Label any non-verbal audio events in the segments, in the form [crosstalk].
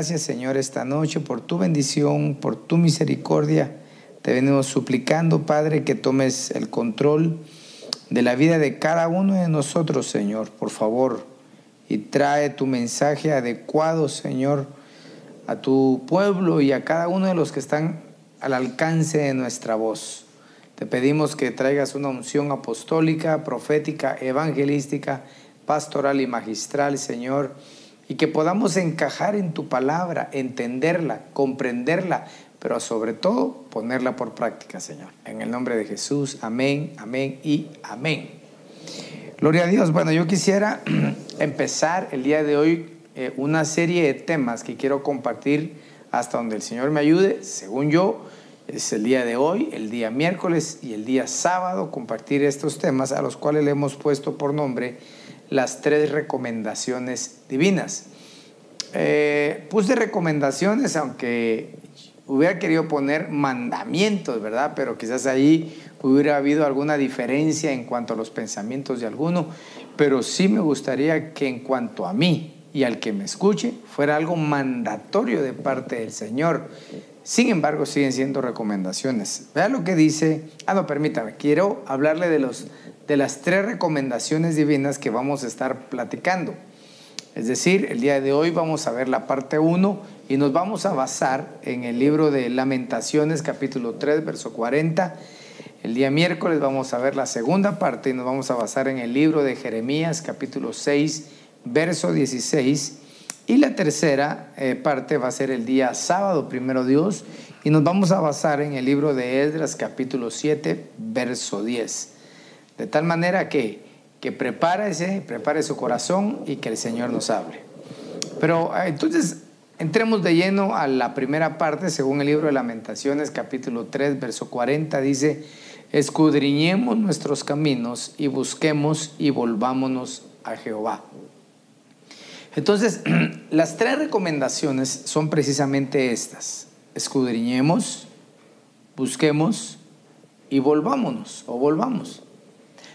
Gracias, Señor, esta noche por tu bendición, por tu misericordia. Te venimos suplicando, Padre, que tomes el control de la vida de cada uno de nosotros, Señor, por favor. Y trae tu mensaje adecuado, Señor, a tu pueblo y a cada uno de los que están al alcance de nuestra voz. Te pedimos que traigas una unción apostólica, profética, evangelística, pastoral y magistral, Señor y que podamos encajar en tu palabra, entenderla, comprenderla, pero sobre todo ponerla por práctica, Señor. En el nombre de Jesús, amén, amén y amén. Gloria a Dios. Bueno, yo quisiera [clears throat] empezar el día de hoy eh, una serie de temas que quiero compartir hasta donde el Señor me ayude, según yo. Es el día de hoy, el día miércoles y el día sábado compartir estos temas a los cuales le hemos puesto por nombre las tres recomendaciones divinas. Eh, puse recomendaciones, aunque hubiera querido poner mandamientos, ¿verdad? Pero quizás ahí hubiera habido alguna diferencia en cuanto a los pensamientos de alguno, pero sí me gustaría que en cuanto a mí y al que me escuche fuera algo mandatorio de parte del Señor. Sin embargo, siguen siendo recomendaciones. Vea lo que dice. Ah, no, permítame. Quiero hablarle de los de las tres recomendaciones divinas que vamos a estar platicando. Es decir, el día de hoy vamos a ver la parte 1 y nos vamos a basar en el libro de Lamentaciones capítulo 3, verso 40. El día miércoles vamos a ver la segunda parte y nos vamos a basar en el libro de Jeremías capítulo 6, verso 16. Y la tercera eh, parte va a ser el día sábado, primero Dios, y nos vamos a basar en el libro de Esdras capítulo 7, verso 10. De tal manera que, que prepárese, prepare su corazón y que el Señor nos hable. Pero ah, entonces entremos de lleno a la primera parte, según el libro de Lamentaciones, capítulo 3, verso 40, dice, escudriñemos nuestros caminos y busquemos y volvámonos a Jehová. Entonces, [clears throat] las tres recomendaciones son precisamente estas. Escudriñemos, busquemos y volvámonos o volvamos.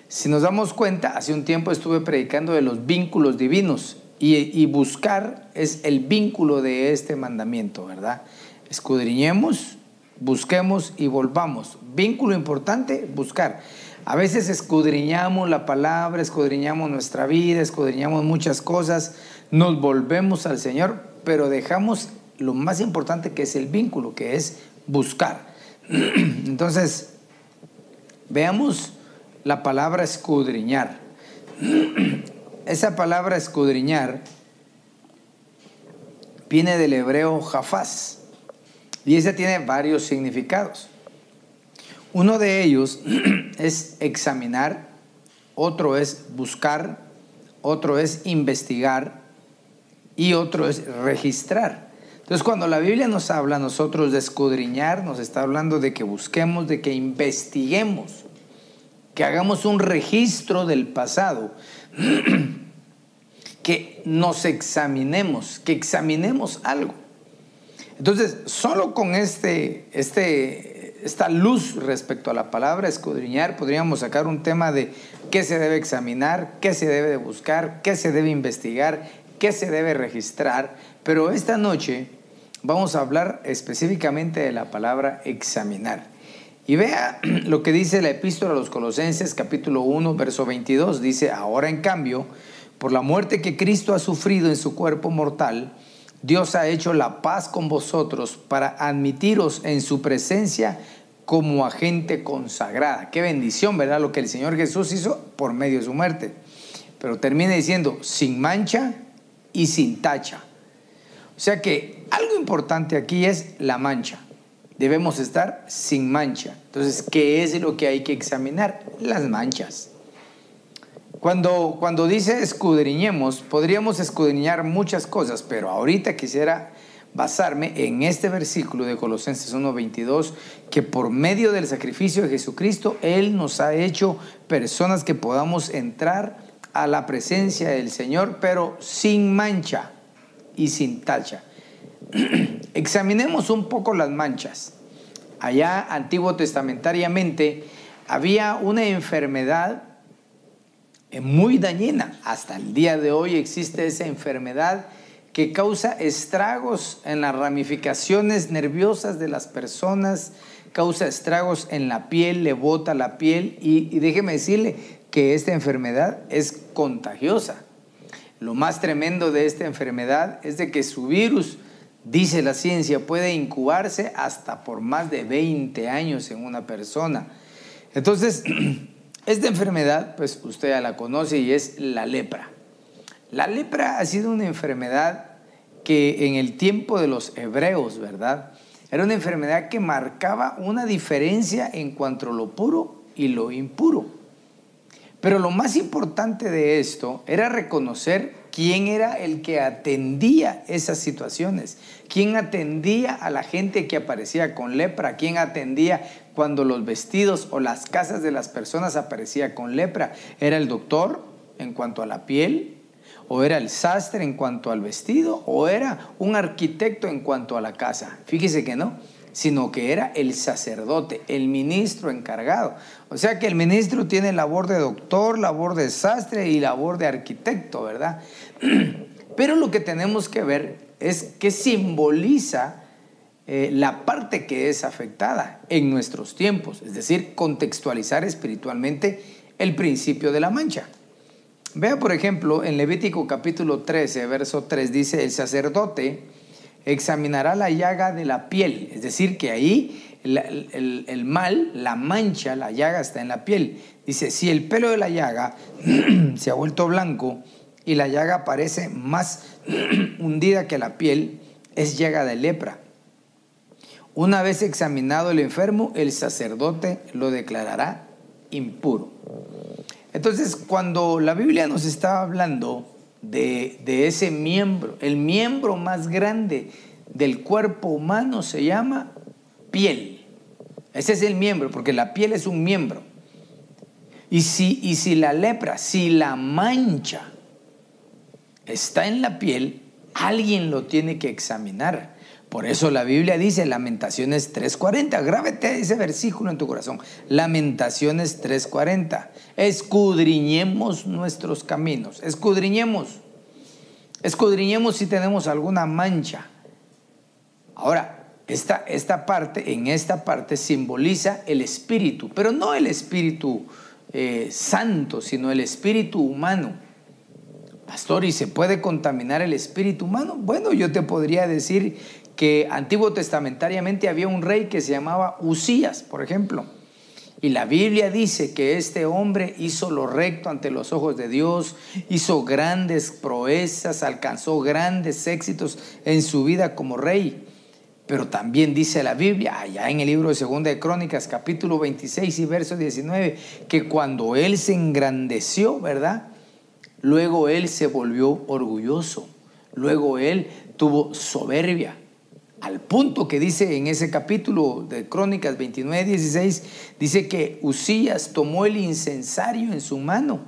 Si nos damos cuenta, hace un tiempo estuve predicando de los vínculos divinos y, buscar es el vínculo de este mandamiento, ¿verdad? Escudriñemos, busquemos y volvamos. Vínculo importante, buscar. A veces escudriñamos la palabra, escudriñamos nuestra vida, escudriñamos muchas cosas, nos volvemos al Señor, pero dejamos lo más importante que es el vínculo, que es buscar. [clears throat] Entonces, veamos la palabra escudriñar. [clears throat] Esa palabra escudriñar viene del hebreo jafaz y ese tiene varios significados. Uno de ellos [clears throat] es examinar, otro es buscar, otro es investigar y otro es registrar. Entonces cuando la Biblia nos habla a nosotros de escudriñar, nos está hablando de que busquemos, de que investiguemos que hagamos un registro del pasado, [clears throat] que nos examinemos, que examinemos algo. Entonces, solo con este, este, esta luz respecto a la palabra escudriñar, podríamos sacar un tema de qué se debe examinar, qué se debe buscar, qué se debe investigar, qué se debe registrar. Pero esta noche vamos a hablar específicamente de la palabra examinar. Y vea [clears throat] lo que dice la epístola a los Colosenses capítulo 1, verso 22. Dice, ahora en cambio, por la muerte que Cristo ha sufrido en su cuerpo mortal, Dios ha hecho la paz con vosotros para admitiros en su presencia como agente consagrada. Qué bendición, ¿verdad? Lo que el Señor Jesús hizo por medio de su muerte. Pero termina diciendo, sin mancha y sin tacha. O sea que algo importante aquí es la mancha. Debemos estar sin mancha. Entonces, ¿qué es lo que hay que examinar? Las manchas. Cuando, cuando dice escudriñemos, podríamos escudriñar muchas cosas, pero ahorita quisiera basarme en este versículo de Colosenses 1:22, que por medio del sacrificio de Jesucristo, Él nos ha hecho personas que podamos entrar a la presencia del Señor, pero sin mancha y sin tacha. [clears throat] Examinemos un poco las manchas. Allá antiguo testamentariamente había una enfermedad muy dañina. Hasta el día de hoy existe esa enfermedad que causa estragos en las ramificaciones nerviosas de las personas, causa estragos en la piel, le bota la piel y, déjeme decirle que esta enfermedad es contagiosa. Lo más tremendo de esta enfermedad es de que su virus, dice la ciencia, puede incubarse hasta por más de 20 años en una persona. Entonces, [clears throat] esta enfermedad, pues usted ya la conoce y es la lepra. La lepra ha sido una enfermedad que en el tiempo de los hebreos, ¿verdad? Era una enfermedad que marcaba una diferencia en cuanto a lo puro y lo impuro. Pero lo más importante de esto era reconocer quién era el que atendía esas situaciones, quién atendía a la gente que aparecía con lepra, quién atendía cuando los vestidos o las casas de las personas aparecía con lepra. Era el doctor en cuanto a la piel, o era el sastre en cuanto al vestido, o era un arquitecto en cuanto a la casa. Fíjese que no, sino que era el sacerdote, el ministro encargado. O sea que el ministro tiene labor de doctor, labor de sastre y labor de arquitecto, ¿verdad? [clears throat] Pero lo que tenemos que ver es qué simboliza eh, la parte que es afectada en nuestros tiempos, es decir, contextualizar espiritualmente el principio de la mancha. Vea, por ejemplo, en Levítico capítulo 13, verso 3 dice, el sacerdote examinará la llaga de la piel, es decir, que ahí el, mal, la mancha, la llaga está en la piel. Dice, si el pelo de la llaga [clears throat] se ha vuelto blanco y la llaga parece más [clears throat] hundida que la piel, es llaga de lepra. Una vez examinado el enfermo, el sacerdote lo declarará impuro. Entonces, cuando la Biblia nos está hablando de, ese miembro, el miembro más grande del cuerpo humano se llama piel. Ese es el miembro, porque la piel es un miembro. Y si, y si la lepra, si la mancha está en la piel, alguien lo tiene que examinar. Por eso la Biblia dice Lamentaciones 3:40. Grábete ese versículo en tu corazón. Lamentaciones 3:40. Escudriñemos nuestros caminos. Escudriñemos. Escudriñemos si tenemos alguna mancha. Ahora, esta, esta parte, en esta parte simboliza el espíritu, pero no el espíritu eh, santo, sino el espíritu humano. Pastor, ¿y se puede contaminar el espíritu humano? Bueno, yo te podría decir que antiguo testamentariamente había un rey que se llamaba Usías, por ejemplo. Y la Biblia dice que este hombre hizo lo recto ante los ojos de Dios, hizo grandes proezas, alcanzó grandes éxitos en su vida como rey. Pero también dice la Biblia, allá en el libro de Segunda de Crónicas, capítulo 26 y verso 19, que cuando él se engrandeció, ¿verdad? Luego él se volvió orgulloso, luego él tuvo soberbia, al punto que dice en ese capítulo de Crónicas 29, 16, dice que Usías tomó el incensario en su mano.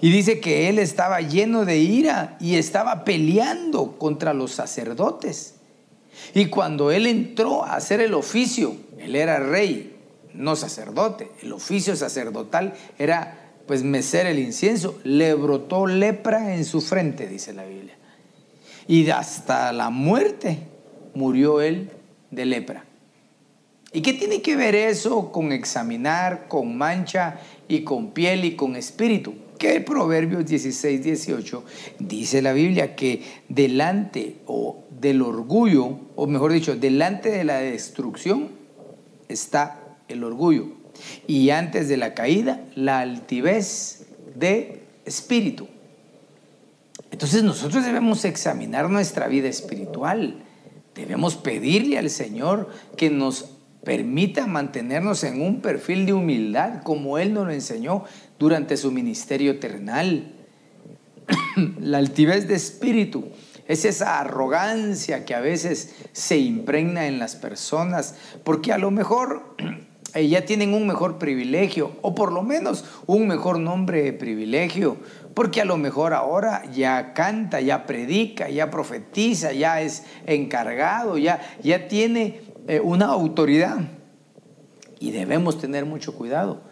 Y dice que él estaba lleno de ira y estaba peleando contra los sacerdotes. Y cuando él entró a hacer el oficio, él era rey, no sacerdote, el oficio sacerdotal era pues mecer el incienso, le brotó lepra en su frente, dice la Biblia. Y hasta la muerte murió él de lepra. ¿Y qué tiene que ver eso con examinar, con mancha y con piel y con espíritu? Que Proverbios 16, 18 dice la Biblia que delante o del orgullo, o mejor dicho, delante de la destrucción está el orgullo. Y antes de la caída, la altivez de espíritu. Entonces nosotros debemos examinar nuestra vida espiritual Debemos pedirle al Señor que nos permita mantenernos en un perfil de humildad como Él nos lo enseñó durante su ministerio terrenal. [clears throat] La altivez de espíritu es esa arrogancia que a veces se impregna en las personas, porque a lo mejor [clears throat] ya tienen un mejor privilegio, o por lo menos un mejor nombre de privilegio, porque a lo mejor ahora ya canta, ya predica, ya profetiza, ya es encargado, ya, ya tiene eh, una autoridad. Y debemos tener mucho cuidado,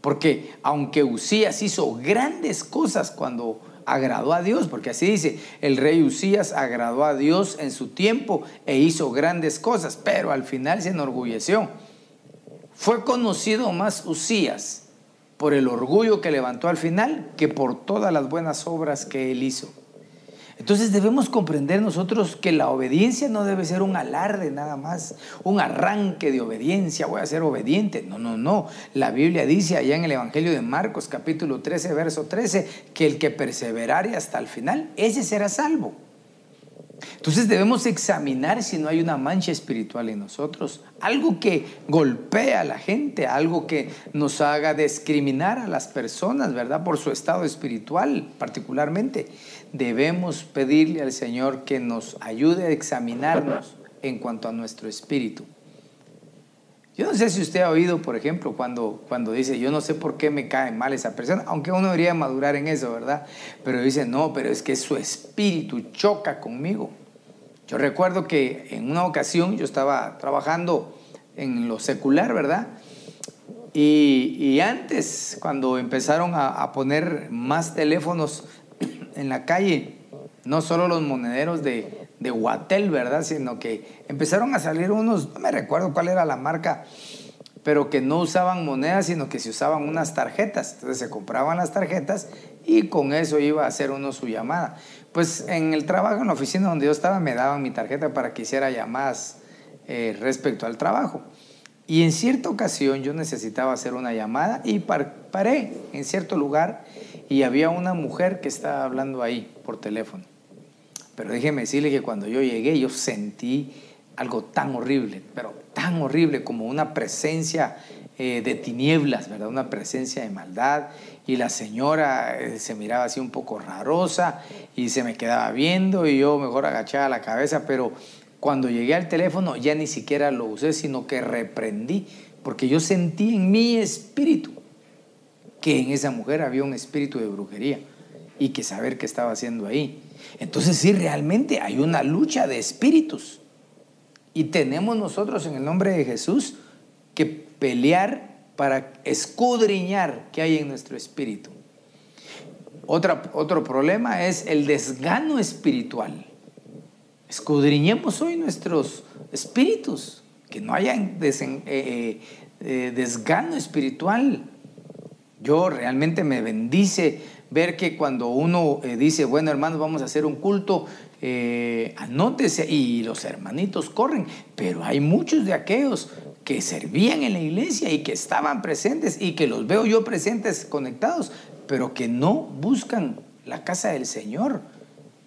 porque aunque Usías hizo grandes cosas cuando agradó a Dios, porque así dice, el rey Usías agradó a Dios en su tiempo e hizo grandes cosas, pero al final se enorgulleció. Fue conocido más Usías por el orgullo que levantó al final que por todas las buenas obras que él hizo. Entonces debemos comprender nosotros que la obediencia no debe ser un alarde nada más, un arranque de obediencia, voy a ser obediente. No, no, no. La Biblia dice allá en el Evangelio de Marcos capítulo 13, verso 13, que el que perseverare hasta el final, ese será salvo. Entonces debemos examinar si no hay una mancha espiritual en nosotros, algo que golpea a la gente, algo que nos haga discriminar a las personas, ¿verdad? Por su estado espiritual particularmente. Debemos pedirle al Señor que nos ayude a examinarnos en cuanto a nuestro espíritu. Yo no sé si usted ha oído, por ejemplo, cuando, cuando dice, yo no sé por qué me cae mal esa persona, aunque uno debería madurar en eso, ¿verdad? Pero dice, no, pero es que su espíritu choca conmigo. Yo recuerdo que en una ocasión yo estaba trabajando en lo secular, ¿verdad? Y, antes, cuando empezaron a, poner más teléfonos en la calle, no solo los monederos de, de Guatel, ¿verdad? Sino que empezaron a salir unos, no me recuerdo cuál era la marca, pero que no usaban monedas, sino que se usaban unas tarjetas. Entonces se compraban las tarjetas y con eso iba a hacer uno su llamada. Pues en el trabajo, en la oficina donde yo estaba, me daban mi tarjeta para que hiciera llamadas eh, respecto al trabajo. Y en cierta ocasión yo necesitaba hacer una llamada y paré en cierto lugar y había una mujer que estaba hablando ahí por teléfono. Pero déjeme decirle que cuando yo llegué yo sentí algo tan horrible, pero tan horrible como una presencia eh, de tinieblas, ¿verdad? Una presencia de maldad. Y la señora eh, se miraba así un poco rarosa y se me quedaba viendo y yo mejor agachaba la cabeza, pero cuando llegué al teléfono ya ni siquiera lo usé, sino que reprendí, porque yo sentí en mi espíritu que en esa mujer había un espíritu de brujería y que saber qué estaba haciendo ahí. Entonces sí, realmente hay una lucha de espíritus. Y tenemos nosotros en el nombre de Jesús que pelear para escudriñar qué hay en nuestro espíritu. otro problema es el desgano espiritual. Escudriñemos hoy nuestros espíritus, que no haya eh, eh, eh, desgano espiritual. Yo realmente me bendice ver que cuando uno dice, bueno hermanos, vamos a hacer un culto, anótese y los hermanitos corren, pero hay muchos de aquellos que servían en la iglesia y que estaban presentes y que los veo yo presentes conectados, pero que no buscan la casa del Señor.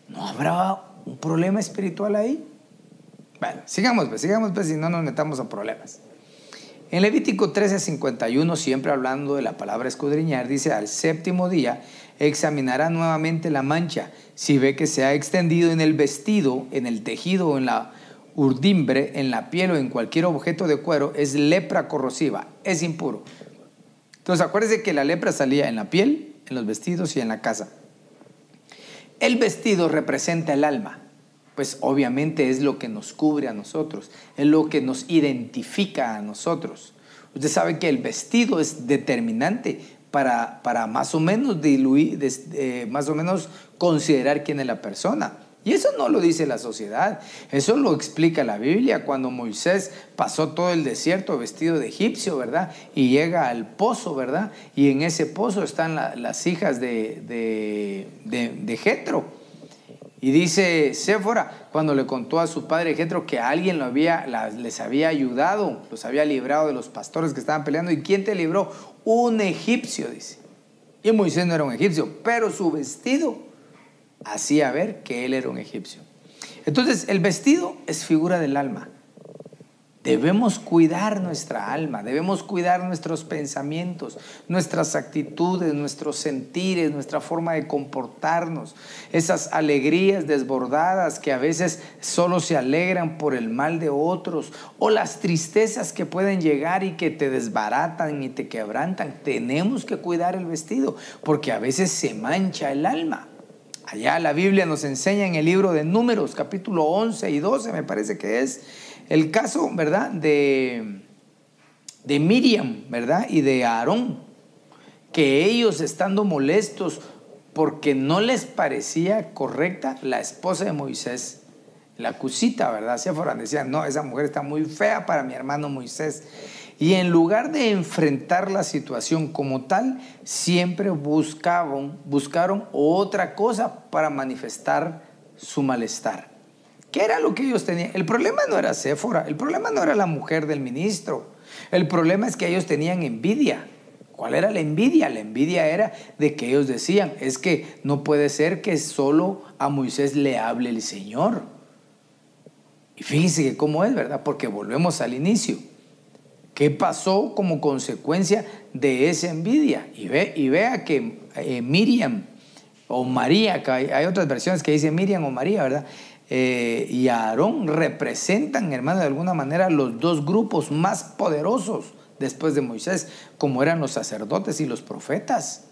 ¿No habrá un problema espiritual ahí? Bueno, sigamos, pues, sigamos, pues, si no nos metamos a problemas. En Levítico 13:51, siempre hablando de la palabra escudriñar, dice, al séptimo día examinará nuevamente la mancha, si ve que se ha extendido en el vestido, en el tejido en la urdimbre en la piel o en cualquier objeto de cuero es lepra corrosiva, es impuro. Entonces acuérdense que la lepra salía en la piel, en los vestidos y en la casa. El vestido representa el alma, pues obviamente es lo que nos cubre a nosotros, es lo que nos identifica a nosotros. Usted sabe que el vestido es determinante para, más o menos diluir, eh, más o menos considerar quién es la persona. Y eso no lo dice la sociedad, eso lo explica la Biblia cuando Moisés pasó todo el desierto vestido de egipcio, ¿verdad? Y llega al pozo, ¿verdad? Y en ese pozo están las hijas de, de, de. Y dice Séfora, cuando le contó a su padre Jetro que alguien lo había, les había ayudado, los había librado de los pastores que estaban peleando. ¿Y quién te libró? Un egipcio, dice. Y Moisés no era un egipcio, pero su vestido hacía ver que él era un egipcio. Entonces, el vestido es figura del alma. Debemos cuidar nuestra alma, debemos cuidar nuestros pensamientos, nuestras actitudes, nuestros sentires, nuestra forma de comportarnos, esas alegrías desbordadas que a veces solo se alegran por el mal de otros o las tristezas que pueden llegar y que te desbaratan y te quebrantan. Tenemos que cuidar el vestido porque a veces se mancha el alma. Allá la Biblia nos enseña en el libro de Números, capítulo 11 y 12, me parece que es, el caso, ¿verdad?, de, de Miriam, ¿verdad?, y de Aarón, que ellos estando molestos porque no les parecía correcta la esposa de Moisés, la cusita, ¿verdad? Se decían, no, esa mujer está muy fea para mi hermano Moisés. Y en lugar de enfrentar la situación como tal, siempre buscaron otra cosa para manifestar su malestar. ¿Qué era lo que ellos tenían? El problema no era Séfora, el problema no era la mujer del ministro. El problema es que ellos tenían envidia. ¿Cuál era la envidia? La envidia era de que ellos decían, es que no puede ser que solo a Moisés le hable el Señor. Y fíjense que cómo es, ¿verdad? Porque volvemos al inicio. ¿Qué pasó como consecuencia de esa envidia? Y, ve, y vea que eh, Miriam o María, que hay, otras versiones que dicen Miriam o María, ¿verdad? Eh, y Aarón representan, hermano, de alguna manera los dos grupos más poderosos después de Moisés, como eran los sacerdotes y los profetas.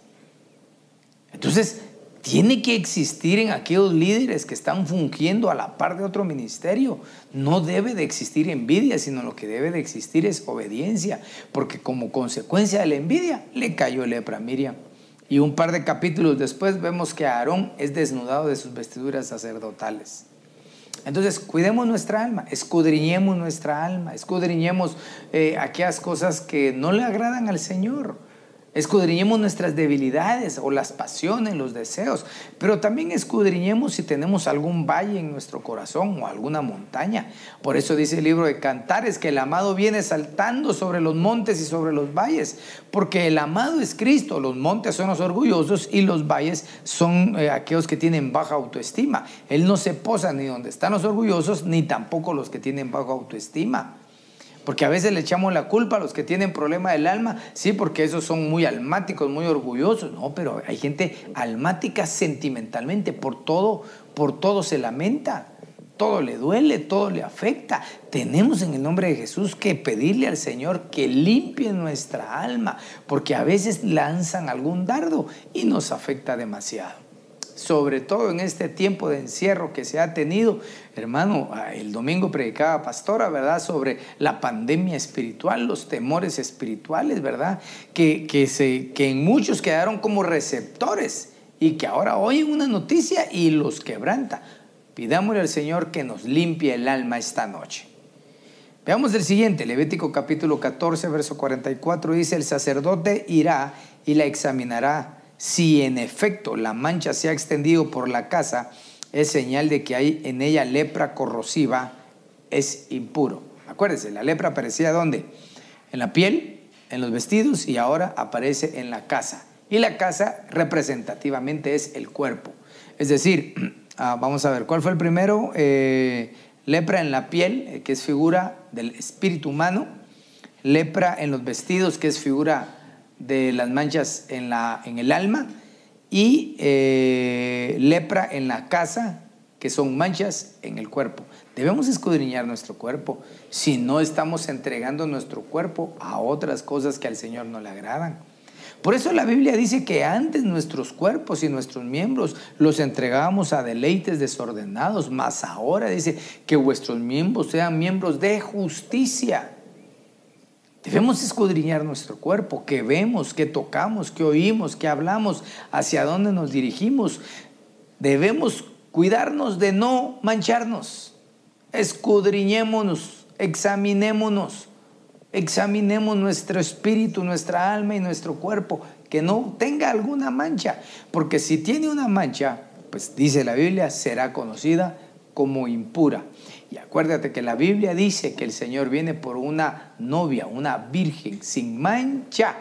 Entonces, tiene que existir en aquellos líderes que están fungiendo a la par de otro ministerio. No debe de existir envidia, sino lo que debe de existir es obediencia, porque como consecuencia de la envidia le cayó lepra a Miriam. Y un par de capítulos después vemos que Aarón es desnudado de sus vestiduras sacerdotales. Entonces, cuidemos nuestra alma, escudriñemos nuestra alma, escudriñemos eh, aquellas cosas que no le agradan al Señor. Escudriñemos nuestras debilidades o las pasiones, los deseos, pero también escudriñemos si tenemos algún valle en nuestro corazón o alguna montaña. Por eso dice el libro de Cantares que el amado viene saltando sobre los montes y sobre los valles, porque el amado es Cristo, los montes son los orgullosos y los valles son eh, aquellos que tienen baja autoestima. Él no se posa ni donde están los orgullosos ni tampoco los que tienen baja autoestima. Porque a veces le echamos la culpa a los que tienen problema del alma, sí, porque esos son muy almáticos, muy orgullosos. No, pero hay gente almática sentimentalmente, por todo, por todo se lamenta. Todo le duele, todo le afecta. Tenemos en el nombre de Jesús que pedirle al Señor que limpie nuestra alma, porque a veces lanzan algún dardo y nos afecta demasiado sobre todo en este tiempo de encierro que se ha tenido. Hermano, ah, el domingo predicaba pastora, ¿verdad? Sobre la pandemia espiritual, los temores espirituales, ¿verdad? Que, que, se, que en muchos quedaron como receptores y que ahora oyen una noticia y los quebranta. Pidámosle al Señor que nos limpie el alma esta noche. Veamos el siguiente, Levítico capítulo 14, verso 44, dice, el sacerdote irá y la examinará si en efecto la mancha se ha extendido por la casa, es señal de que hay en ella lepra corrosiva, es impuro. Acuérdense, la lepra aparecía ¿dónde? En la piel, en los vestidos y ahora aparece en la casa. Y la casa representativamente es el cuerpo. Es decir, [clears throat] ah, vamos a ver, ¿cuál fue el primero? Eh, lepra en la piel, eh, que es figura del espíritu humano. Lepra en los vestidos, que es figura de las manchas en, la, en el alma y eh, lepra en la casa, que son manchas en el cuerpo. Debemos escudriñar nuestro cuerpo si no estamos entregando nuestro cuerpo a otras cosas que al Señor no le agradan. Por eso la Biblia dice que antes nuestros cuerpos y nuestros miembros los entregábamos a deleites desordenados, más ahora dice que vuestros miembros sean miembros de justicia. Debemos escudriñar nuestro cuerpo, que vemos, que tocamos, que oímos, que hablamos, hacia dónde nos dirigimos. Debemos cuidarnos de no mancharnos. Escudriñémonos, examinémonos, examinemos nuestro espíritu, nuestra alma y nuestro cuerpo, que no tenga alguna mancha, porque si tiene una mancha, pues dice la Biblia, será conocida como impura. Y acuérdate que la Biblia dice que el Señor viene por una novia, una virgen, sin mancha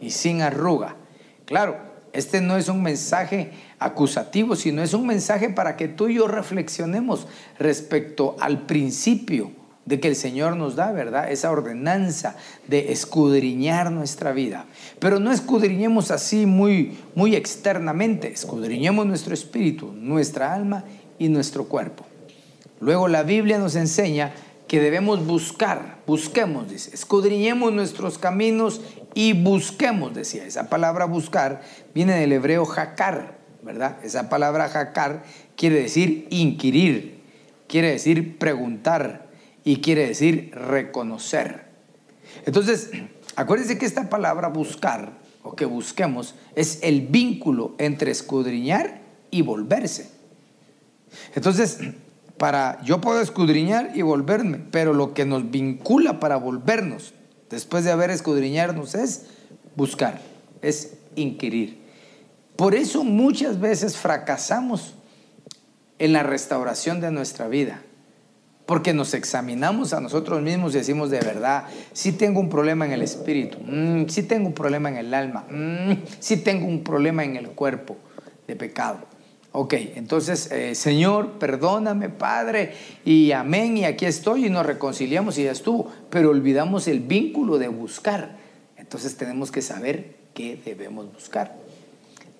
y sin arruga. Claro, Este no es un mensaje acusativo, sino es un mensaje para que tú y yo reflexionemos respecto al principio de que el Señor nos da, ¿verdad? Esa ordenanza de escudriñar nuestra vida. Pero no escudriñemos así muy, muy externamente, escudriñemos nuestro espíritu, nuestra alma y nuestro cuerpo. Luego la Biblia nos enseña que debemos buscar, busquemos, dice, escudriñemos nuestros caminos y busquemos, decía. Esa palabra buscar viene del hebreo jacar, ¿verdad? Esa palabra jacar quiere decir inquirir, quiere decir preguntar, y quiere decir reconocer. Entonces, [clears throat] acuérdense que esta palabra buscar o que busquemos es el vínculo entre escudriñar y volverse. Entonces, [clears throat] para yo puedo escudriñar y volverme, pero lo que nos vincula para volvernos después de haber escudriñarnos es buscar, es inquirir. Por eso muchas veces fracasamos en la restauración de nuestra vida porque nos examinamos a nosotros mismos y decimos de verdad, si tengo un problema en el espíritu, mm, si tengo un problema en el alma, mm, si tengo un problema en el cuerpo de pecado. Ok, entonces, eh, Señor, perdóname, Padre, y amén, y aquí estoy, y nos reconciliamos y ya estuvo, pero olvidamos el vínculo de buscar. Entonces tenemos que saber qué debemos buscar.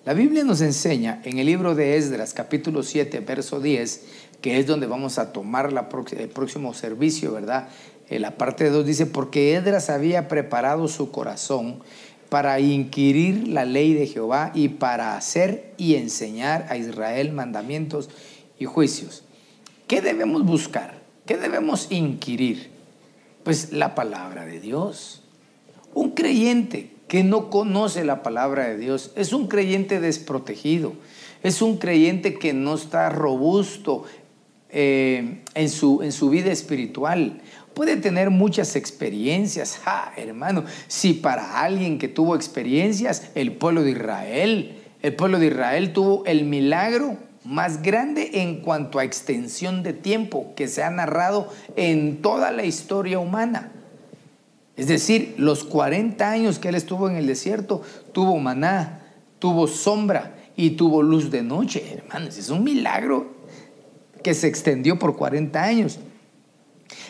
La Biblia nos enseña en el libro de Esdras, capítulo 7, verso 10, que es donde vamos a tomar el próximo servicio, ¿verdad? En la parte 2 dice, porque Edras había preparado su corazón para inquirir la ley de Jehová y para hacer y enseñar a Israel mandamientos y juicios. ¿Qué debemos buscar? ¿Qué debemos inquirir? Pues la palabra de Dios. Un creyente que no conoce la palabra de Dios es un creyente desprotegido, es un creyente que no está robusto eh, en, su, en su vida espiritual. Puede tener muchas experiencias, hermano. Si para alguien que tuvo experiencias, el pueblo de Israel, el pueblo de Israel tuvo el milagro más grande en cuanto a extensión de tiempo que se ha narrado en toda la historia humana. Es decir, los 40 años que él estuvo en el desierto, tuvo maná, tuvo sombra y tuvo luz de noche. Hermanos, es un milagro que se extendió por 40 años.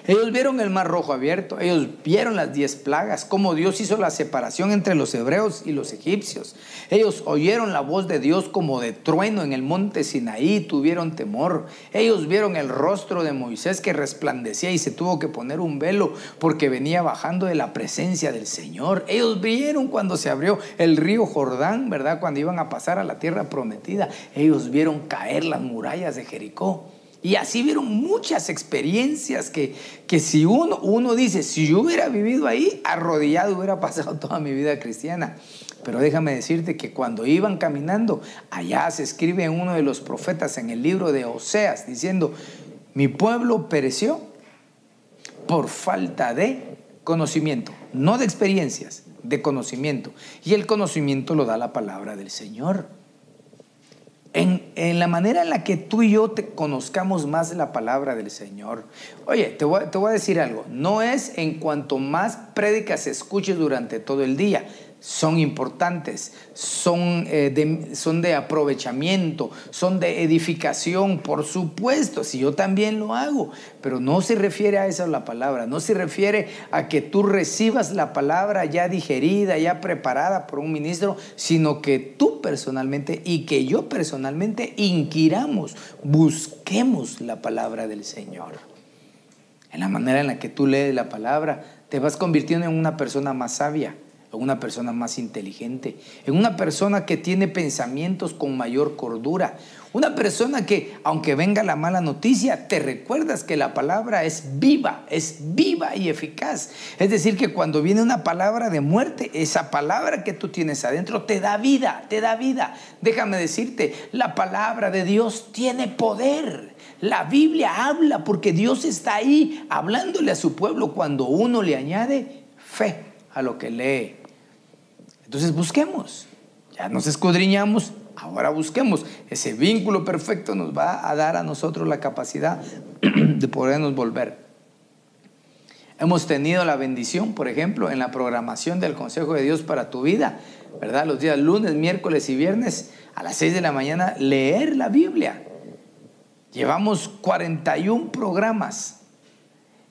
Ellos vieron el mar rojo abierto, ellos vieron las diez plagas, cómo Dios hizo la separación entre los hebreos y los egipcios. Ellos oyeron la voz de Dios como de trueno en el monte Sinaí, tuvieron temor. Ellos vieron el rostro de Moisés que resplandecía y se tuvo que poner un velo porque venía bajando de la presencia del Señor. Ellos vieron cuando se abrió el río Jordán, ¿verdad? Cuando iban a pasar a la tierra prometida. Ellos vieron caer las murallas de Jericó. Y así vieron muchas experiencias que, que si uno, uno dice, si yo hubiera vivido ahí, arrodillado hubiera [laughs] pasado toda mi vida cristiana. Pero déjame decirte que cuando iban caminando, allá se escribe uno de los profetas en el libro de Oseas, diciendo, mi pueblo pereció por falta de conocimiento, no de experiencias, de conocimiento. Y el conocimiento lo da la palabra del Señor en, la manera en la que tú y yo te conozcamos más la palabra del Señor. Oye, te voy, a decir algo, no es en cuanto más prédicas escuches durante todo el día, son importantes, son, eh, de, son de aprovechamiento, son de edificación, por supuesto, si yo también lo hago, pero no se refiere a eso la palabra, no se refiere a que tú recibas la palabra ya digerida, ya preparada por un ministro, sino que tú personalmente y que yo personalmente inquiramos, busquemos la palabra del Señor. En la manera en la que tú lees la palabra, te vas convirtiendo en una persona más sabia en una persona más inteligente, en una persona que tiene pensamientos con mayor cordura, una persona que, aunque venga la mala noticia, te recuerdas que la palabra es viva, es viva y eficaz. Es decir, que cuando viene una palabra de muerte, esa palabra que tú tienes adentro te da vida, te da vida. Déjame decirte, la palabra de Dios tiene poder. La Biblia habla porque Dios está ahí hablándole a su pueblo cuando uno le añade fe a lo que lee. Entonces busquemos, ya nos escudriñamos, ahora busquemos. Ese vínculo perfecto nos va a dar a nosotros la capacidad [clears throat] de podernos volver. Hemos tenido la bendición, por ejemplo, en la programación del Consejo de Dios para tu vida, ¿verdad? Los días lunes, miércoles y viernes a las 6 de la mañana leer la Biblia. Llevamos 41 programas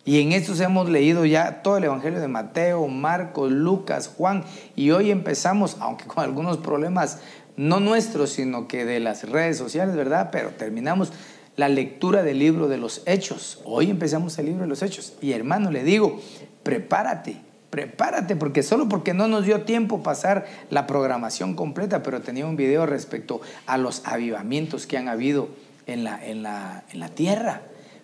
y en estos hemos leído ya todo el Evangelio de Mateo, Marcos, Lucas, Juan y hoy empezamos, aunque con algunos problemas no nuestros, sino que de las redes sociales, ¿verdad? Pero terminamos la lectura del libro de los Hechos. Hoy empezamos el libro de los Hechos. Y hermano, le digo, prepárate, prepárate, porque solo porque no nos dio tiempo pasar la programación completa, pero tenía un video respecto a los avivamientos que han habido en la, en la, en la tierra.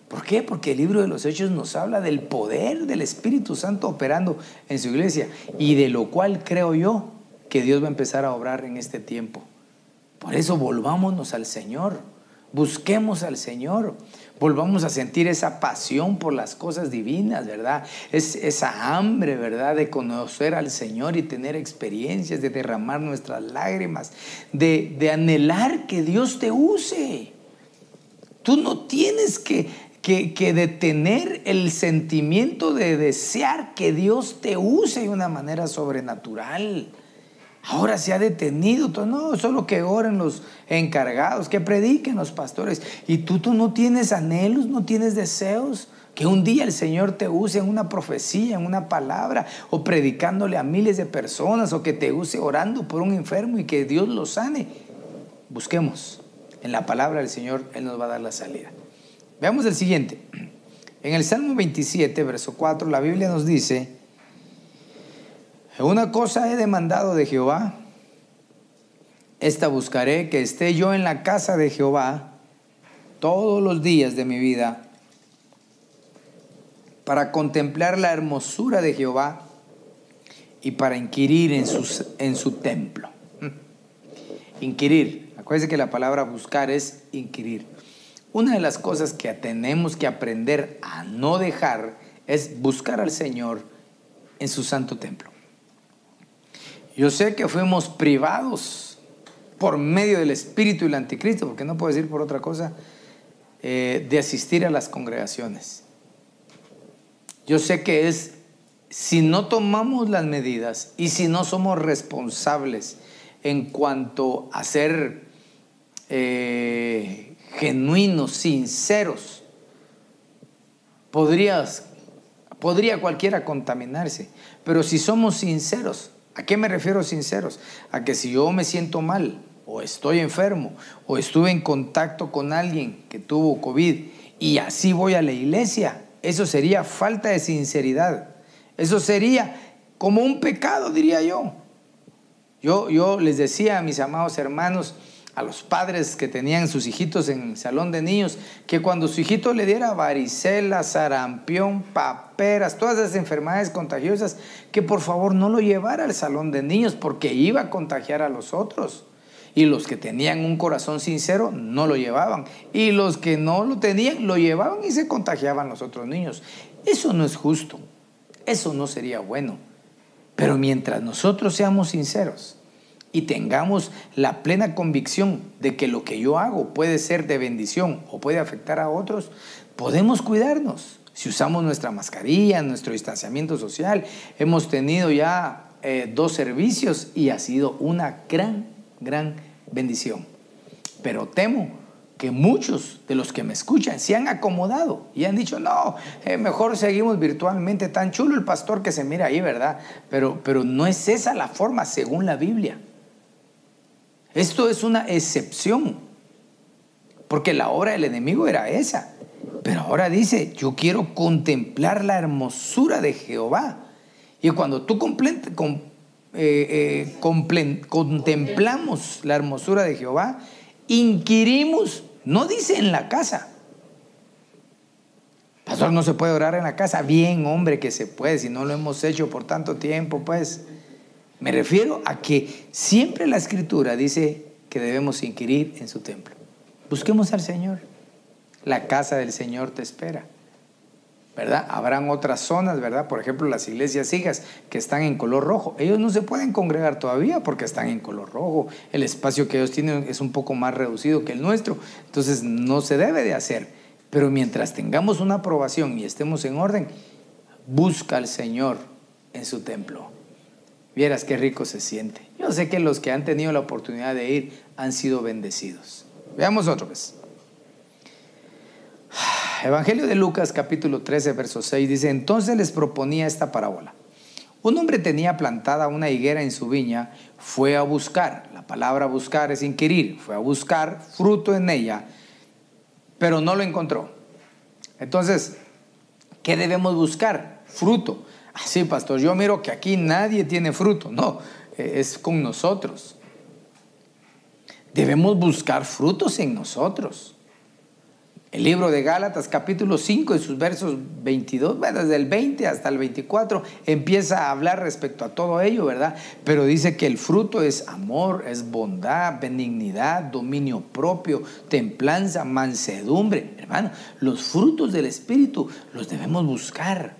¿Por qué? Porque el libro de los Hechos nos habla del poder del Espíritu Santo operando en su iglesia y de lo cual creo yo que Dios va a empezar a obrar en este tiempo. Por eso volvámonos al Señor, busquemos al Señor, volvamos a sentir esa pasión por las cosas divinas, ¿verdad? Es esa hambre, ¿verdad? De conocer al Señor y tener experiencias, de derramar nuestras lágrimas, de, de anhelar que Dios te use. Tú no tienes que, que, que, detener el sentimiento de desear que Dios te use de una manera sobrenatural. Ahora se ha detenido, no, solo que oren los encargados, que prediquen los pastores. Y tú, tú no tienes anhelos, no tienes deseos. Que un día el Señor te use en una profecía, en una palabra, o predicándole a miles de personas, o que te use orando por un enfermo y que Dios lo sane. Busquemos en la palabra del Señor, Él nos va a dar la salida. Veamos el siguiente. En el Salmo 27, verso 4, la Biblia nos dice, una cosa he demandado de Jehová, esta buscaré, que esté yo en la casa de Jehová todos los días de mi vida, para contemplar la hermosura de Jehová y para inquirir en, en su templo. [laughs] Inquirir, acuérdense que la palabra buscar es inquirir. Una de las cosas que tenemos que aprender a no dejar es buscar al Señor en su santo templo. Yo sé que fuimos privados por medio del Espíritu y el Anticristo, porque no puedo decir por otra cosa, eh, de asistir a las congregaciones. Yo sé que es, si no tomamos las medidas y si no somos responsables en cuanto a ser eh, genuinos, sinceros, podrías, podría cualquiera contaminarse, pero si somos sinceros, ¿A qué me refiero sinceros? A que si yo me siento mal o estoy enfermo o estuve en contacto con alguien que tuvo COVID y así voy a la iglesia, eso sería falta de sinceridad. Eso sería como un pecado, diría yo. Yo, yo les decía a mis amados hermanos, a los padres que tenían sus hijitos en el salón de niños, que cuando su hijito le diera varicela, sarampión, paperas, todas esas enfermedades contagiosas, que por favor no lo llevara al salón de niños porque iba a contagiar a los otros. Y los que tenían un corazón sincero no lo llevaban. Y los que no lo tenían lo llevaban y se contagiaban los otros niños. Eso no es justo. Eso no sería bueno. Pero mientras nosotros seamos sinceros, y tengamos la plena convicción de que lo que yo hago puede ser de bendición o puede afectar a otros, podemos cuidarnos. Si usamos nuestra mascarilla, nuestro distanciamiento social, hemos tenido ya eh, dos servicios y ha sido una gran, gran bendición. Pero temo que muchos de los que me escuchan se han acomodado y han dicho, no, eh, mejor seguimos virtualmente, tan chulo el pastor que se mira ahí, ¿verdad? Pero, pero no es esa la forma según la Biblia. Esto es una excepción, porque la obra del enemigo era esa. Pero ahora dice, yo quiero contemplar la hermosura de Jehová. Y cuando tú eh, eh, contemplamos la hermosura de Jehová, inquirimos, no dice en la casa. Pastor, no se puede orar en la casa. Bien, hombre, que se puede, si no lo hemos hecho por tanto tiempo, pues. Me refiero a que siempre la escritura dice que debemos inquirir en su templo. Busquemos al Señor. La casa del Señor te espera. ¿Verdad? Habrán otras zonas, ¿verdad? Por ejemplo, las iglesias hijas que están en color rojo. Ellos no se pueden congregar todavía porque están en color rojo. El espacio que ellos tienen es un poco más reducido que el nuestro. Entonces no se debe de hacer. Pero mientras tengamos una aprobación y estemos en orden, busca al Señor en su templo. Vieras qué rico se siente. Yo sé que los que han tenido la oportunidad de ir han sido bendecidos. Veamos otra vez. [sighs] Evangelio de Lucas capítulo 13, verso 6 dice, entonces les proponía esta parábola. Un hombre tenía plantada una higuera en su viña, fue a buscar, la palabra buscar es inquirir, fue a buscar fruto en ella, pero no lo encontró. Entonces, ¿qué debemos buscar? Fruto. Así, pastor, yo miro que aquí nadie tiene fruto. No, es con nosotros. Debemos buscar frutos en nosotros. El libro de Gálatas capítulo 5 y sus versos 22, desde el 20 hasta el 24, empieza a hablar respecto a todo ello, ¿verdad? Pero dice que el fruto es amor, es bondad, benignidad, dominio propio, templanza, mansedumbre. Hermano, los frutos del Espíritu los debemos buscar.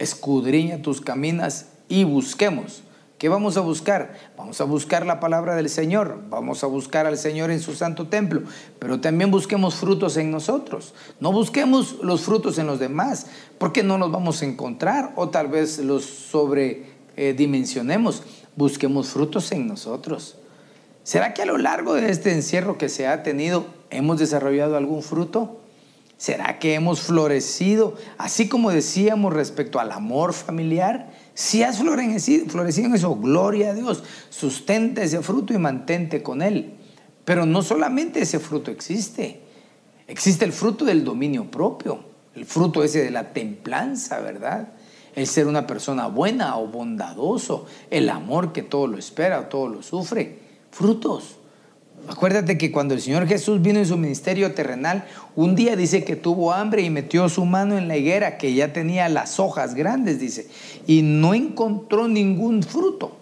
Escudriña tus caminas y busquemos ¿Qué vamos a buscar? Vamos a buscar la palabra del Señor, vamos a buscar al Señor en su santo templo, pero también busquemos frutos en nosotros. No busquemos los frutos en los demás, porque no los vamos a encontrar o tal vez los sobredimensionemos. busquemos frutos en nosotros. ¿Será que a lo largo de este encierro que se ha tenido hemos desarrollado algún fruto? ¿Será que hemos florecido, así como decíamos respecto al amor familiar? Si has florecido, en eso, gloria a Dios, sustenta ese fruto y mantente con él. Pero no solamente ese fruto existe, existe el fruto del dominio propio, el fruto ese de la templanza, ¿verdad? El ser una persona buena o bondadoso, el amor que todo lo espera, todo lo sufre, frutos. Acuérdate que cuando el Señor Jesús vino en su ministerio terrenal, un día dice que tuvo hambre y metió su mano en la higuera que ya tenía las hojas grandes, dice, y no encontró ningún fruto.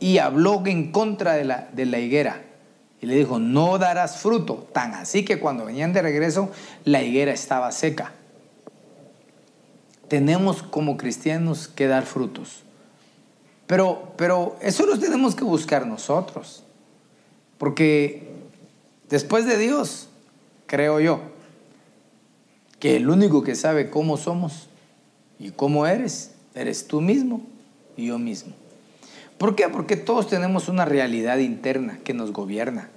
Y habló en contra de la, de la higuera. Y le dijo, no darás fruto. Tan así que cuando venían de regreso, la higuera estaba seca. Tenemos como cristianos que dar frutos. Pero, pero eso los tenemos que buscar nosotros. Porque después de Dios, creo yo, que el único que sabe cómo somos y cómo eres, eres tú mismo y yo mismo. ¿Por qué? Porque todos tenemos una realidad interna que nos gobierna.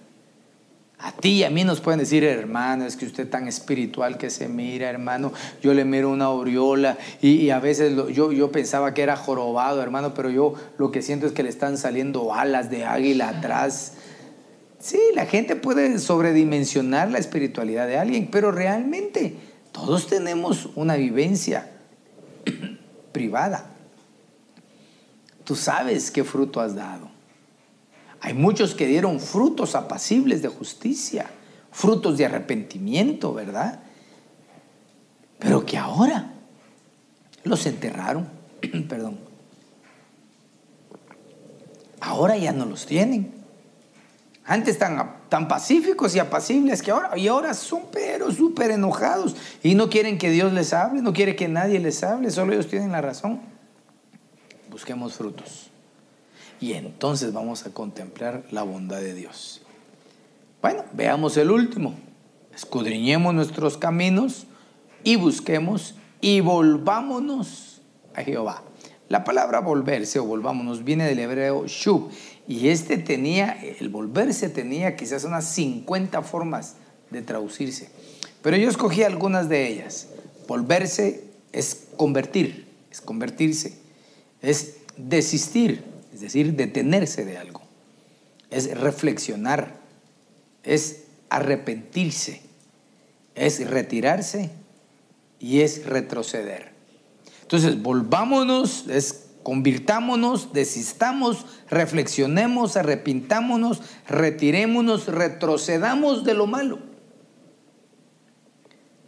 A ti y a mí nos pueden decir, hermano, es que usted tan espiritual que se mira, hermano. Yo le miro una aureola y, a veces yo, yo pensaba que era jorobado, hermano, pero yo lo que siento es que le están saliendo alas de águila atrás. Sí, la gente puede sobredimensionar la espiritualidad de alguien, pero realmente todos tenemos una vivencia [clears throat] privada. Tú sabes qué fruto has dado. Hay muchos que dieron frutos apacibles de justicia, frutos de arrepentimiento, ¿verdad? Pero que ahora los enterraron, [clears throat] perdón. Ahora ya no los tienen. Antes tan, tan pacíficos y apacibles que ahora, y ahora son pero súper enojados y no quieren que Dios les hable, no quiere que nadie les hable, solo ellos tienen la razón. Busquemos frutos. Y entonces vamos a contemplar la bondad de Dios. Bueno, veamos el último. Escudriñemos nuestros caminos y busquemos y volvámonos a Jehová. La palabra volverse o volvámonos viene del hebreo shub y este tenía, el volverse tenía quizás unas 50 formas de traducirse. Pero yo escogí algunas de ellas. Volverse es convertir, es convertirse, es desistir, es decir, detenerse de algo, es reflexionar, es arrepentirse, es retirarse y es retroceder. Entonces, volvámonos, convirtámonos, desistamos, reflexionemos, arrepintámonos, retirémonos, retrocedamos de lo malo.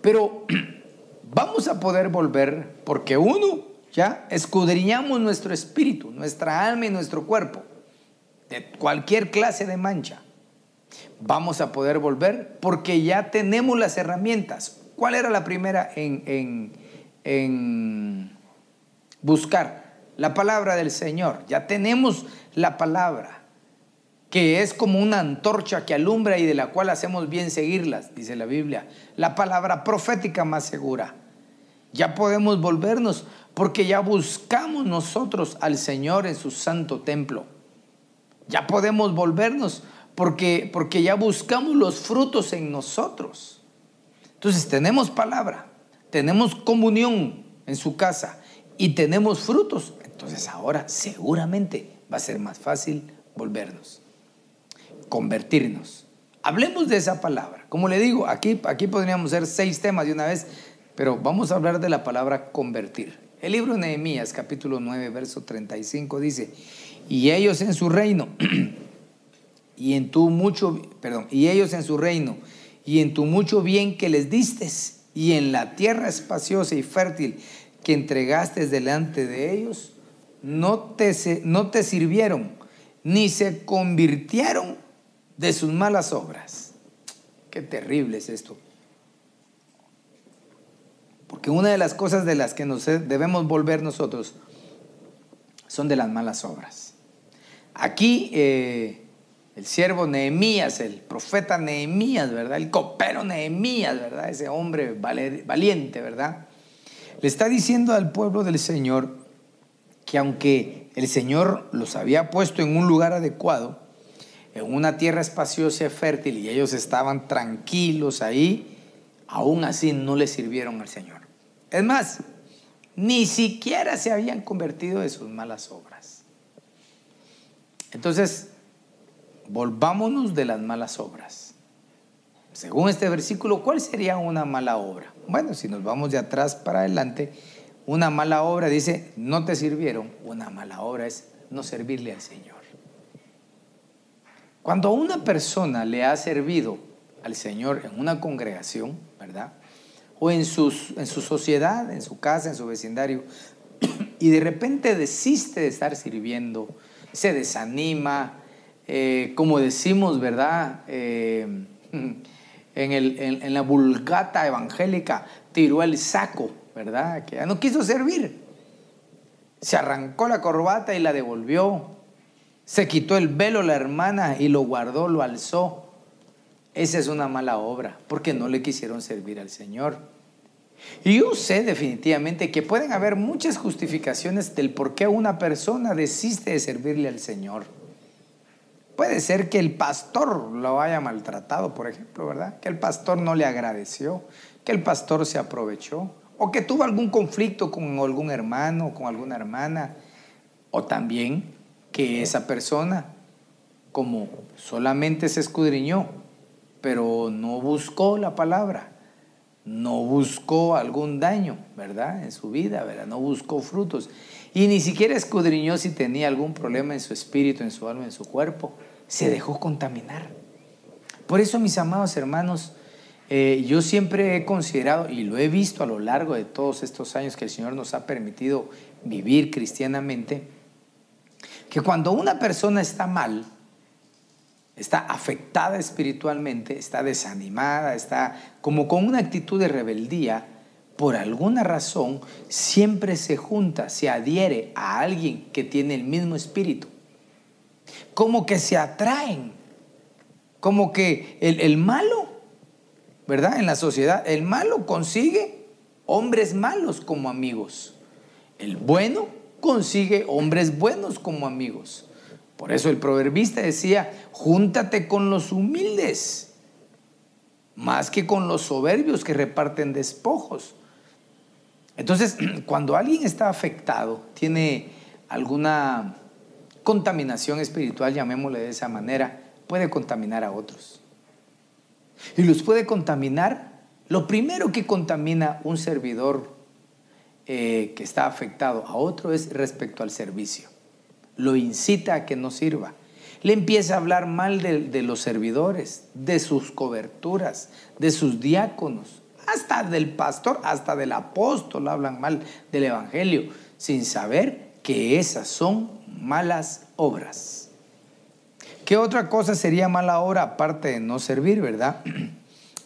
Pero [clears throat] vamos a poder volver porque uno, ya escudriñamos nuestro espíritu, nuestra alma y nuestro cuerpo de cualquier clase de mancha. Vamos a poder volver porque ya tenemos las herramientas. ¿Cuál era la primera en, en buscar? la palabra del Señor. Ya tenemos la palabra, que es como una antorcha que alumbra y de la cual hacemos bien seguirlas, dice la Biblia. La palabra profética más segura. Ya podemos volvernos porque ya buscamos nosotros al Señor en su santo templo. Ya podemos volvernos porque, porque ya buscamos los frutos en nosotros. Entonces tenemos palabra, tenemos comunión en su casa y tenemos frutos. Entonces ahora seguramente va a ser más fácil volvernos, convertirnos. Hablemos de esa palabra. Como le digo, aquí, aquí podríamos hacer seis temas de una vez, pero vamos a hablar de la palabra convertir. El libro de Nehemías, capítulo 9, verso 35, dice, y ellos en su reino, [clears throat] y en tu mucho, perdón, y ellos en su reino, y en tu mucho bien que les distes, y en la tierra espaciosa y fértil que entregaste delante de ellos, no te, no te sirvieron, ni se convirtieron de sus malas obras. Qué terrible es esto. Porque una de las cosas de las que nos debemos volver nosotros son de las malas obras. Aquí eh, el siervo Nehemías, el profeta Nehemías, ¿verdad? El copero Nehemías, ¿verdad? Ese hombre valiente, ¿verdad? Le está diciendo al pueblo del Señor que aunque el Señor los había puesto en un lugar adecuado, en una tierra espaciosa y fértil, y ellos estaban tranquilos ahí, aún así no le sirvieron al Señor. Es más, ni siquiera se habían convertido de sus malas obras. Entonces, volvámonos de las malas obras. Según este versículo, ¿cuál sería una mala obra? Bueno, si nos vamos de atrás para adelante, una mala obra dice, no te sirvieron. Una mala obra es no servirle al Señor. Cuando una persona le ha servido al Señor en una congregación, ¿verdad? O en, en su sociedad, en su casa, en su vecindario, [clears throat] y de repente desiste de estar sirviendo, se desanima, eh, como decimos, ¿verdad? Eh, en, la vulgata evangélica, tiró el saco, ¿verdad? Que ya no quiso servir. Se arrancó la corbata y la devolvió. Se quitó el velo la hermana y lo guardó, lo alzó. Esa es una mala obra, porque no le quisieron servir al Señor. Y yo sé definitivamente que pueden haber muchas justificaciones del por qué una persona desiste de servirle al Señor. Puede ser que el pastor lo haya maltratado, por ejemplo, ¿verdad? Que el pastor no le agradeció, que el pastor se aprovechó, o que tuvo algún conflicto con algún hermano, con alguna hermana, o también que esa persona, como solamente se escudriñó, pero no buscó la palabra, no buscó algún daño, ¿verdad? En su vida, ¿verdad? No buscó frutos. Y ni siquiera escudriñó si tenía algún problema en su espíritu, en su alma, en su cuerpo. Se dejó contaminar. Por eso, mis amados hermanos, eh, yo siempre he considerado, y lo he visto a lo largo de todos estos años que el Señor nos ha permitido vivir cristianamente, que cuando una persona está mal, está afectada espiritualmente, está desanimada, está como con una actitud de rebeldía, por alguna razón siempre se junta, se adhiere a alguien que tiene el mismo espíritu. Como que se atraen, como que el, el malo, ¿verdad? En la sociedad, el malo consigue hombres malos como amigos. El bueno consigue hombres buenos como amigos. Por eso el proverbista decía, júntate con los humildes, más que con los soberbios que reparten despojos. Entonces, [clears throat] cuando alguien está afectado, tiene alguna contaminación espiritual, llamémosle de esa manera, puede contaminar a otros. Y los puede contaminar. Lo primero que contamina un servidor eh, que está afectado a otro es respecto al servicio. Lo incita a que no sirva. Le empieza a hablar mal de, los servidores, de sus coberturas, de sus diáconos, hasta del pastor, hasta del apóstol hablan mal del Evangelio, sin saber que esas son malas obras. ¿Qué otra cosa sería mala obra aparte de no servir, verdad? [clears throat]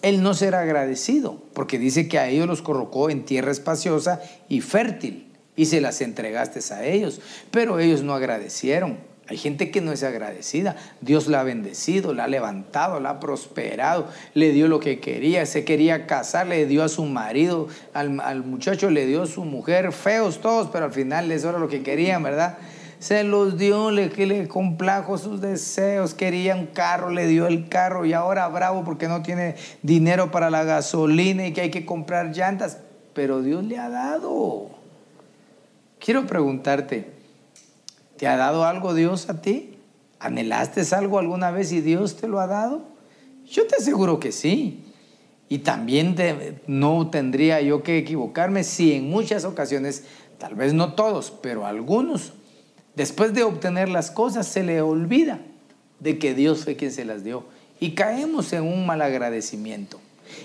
él no será agradecido, porque dice que a ellos los colocó en tierra espaciosa y fértil y se las entregaste a ellos, pero ellos no agradecieron. Hay gente que no es agradecida. Dios la ha bendecido, la ha levantado, la ha prosperado, le dio lo que quería, se quería casar, le dio a su marido, al, muchacho le dio a su mujer, feos todos, pero al final les dio lo que querían, ¿verdad? Se los dio, le, le complajo sus deseos, quería un carro, le dio el carro y ahora bravo porque no tiene dinero para la gasolina y que hay que comprar llantas, pero Dios le ha dado. Quiero preguntarte, ¿te ha dado algo Dios a ti? ¿Anhelaste algo alguna vez y Dios te lo ha dado? Yo te aseguro que sí. Y también no tendría yo que equivocarme si en muchas ocasiones, tal vez no todos, pero algunos, después de obtener las cosas se le olvida de que Dios fue quien se las dio. Y caemos en un mal agradecimiento.